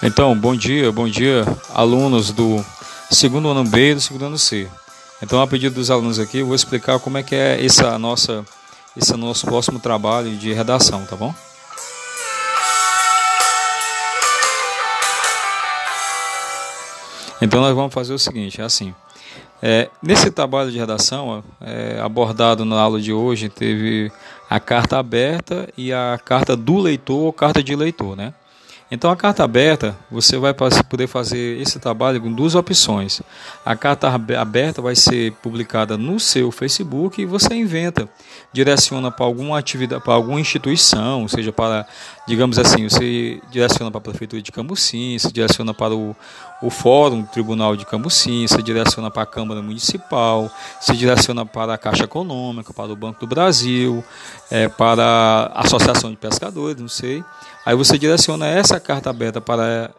Então, bom dia, bom dia, alunos do segundo ano B e do segundo ano C. Então, a pedido dos alunos aqui, eu vou explicar como é que é essa nossa, esse nosso próximo trabalho de redação, tá bom? Então, nós vamos fazer o seguinte, é assim. É, nesse trabalho de redação, é, abordado na aula de hoje, teve a carta aberta e a carta do leitor ou carta de leitor, né? Então, a carta aberta, você vai poder fazer esse trabalho com duas opções. A carta aberta vai ser publicada no seu Facebook e você inventa, direciona para alguma atividade, para alguma instituição, seja para, digamos assim, você direciona para a Prefeitura de Cambucim, se direciona para o, o Fórum Tribunal de Cambucim, se direciona para a Câmara Municipal, se direciona para a Caixa Econômica, para o Banco do Brasil, é, para a Associação de Pescadores, não sei. Aí você direciona essa carta aberta para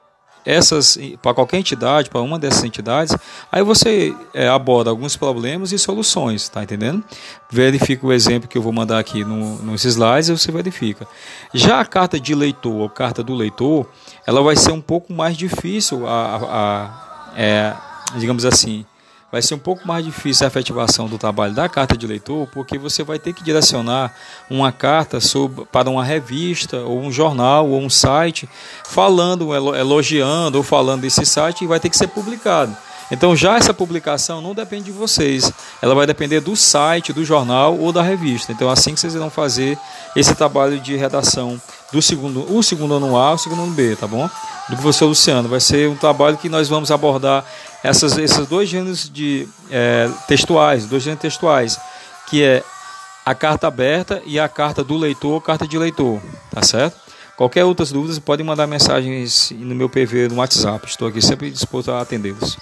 essas para qualquer entidade, para uma dessas entidades, aí você é, aborda alguns problemas e soluções, tá entendendo? Verifica o exemplo que eu vou mandar aqui no, nos slides você verifica. Já a carta de leitor, ou carta do leitor, ela vai ser um pouco mais difícil a, a, a é, digamos assim, vai ser um pouco mais difícil a efetivação do trabalho da carta de leitor, porque você vai ter que direcionar uma carta sobre, para uma revista, ou um jornal, ou um site, falando, elogiando ou falando desse site e vai ter que ser publicado. Então já essa publicação não depende de vocês, ela vai depender do site, do jornal ou da revista. Então assim que vocês irão fazer esse trabalho de redação do segundo, o segundo ano A, o segundo ano B, tá bom? Do professor Luciano. Vai ser um trabalho que nós vamos abordar essas, esses dois gêneros de é, textuais, dois gêneros textuais, que é a carta aberta e a carta do leitor, carta de leitor, tá certo? Qualquer outras dúvidas, podem mandar mensagens no meu PV no WhatsApp. Estou aqui sempre disposto a atendê-los.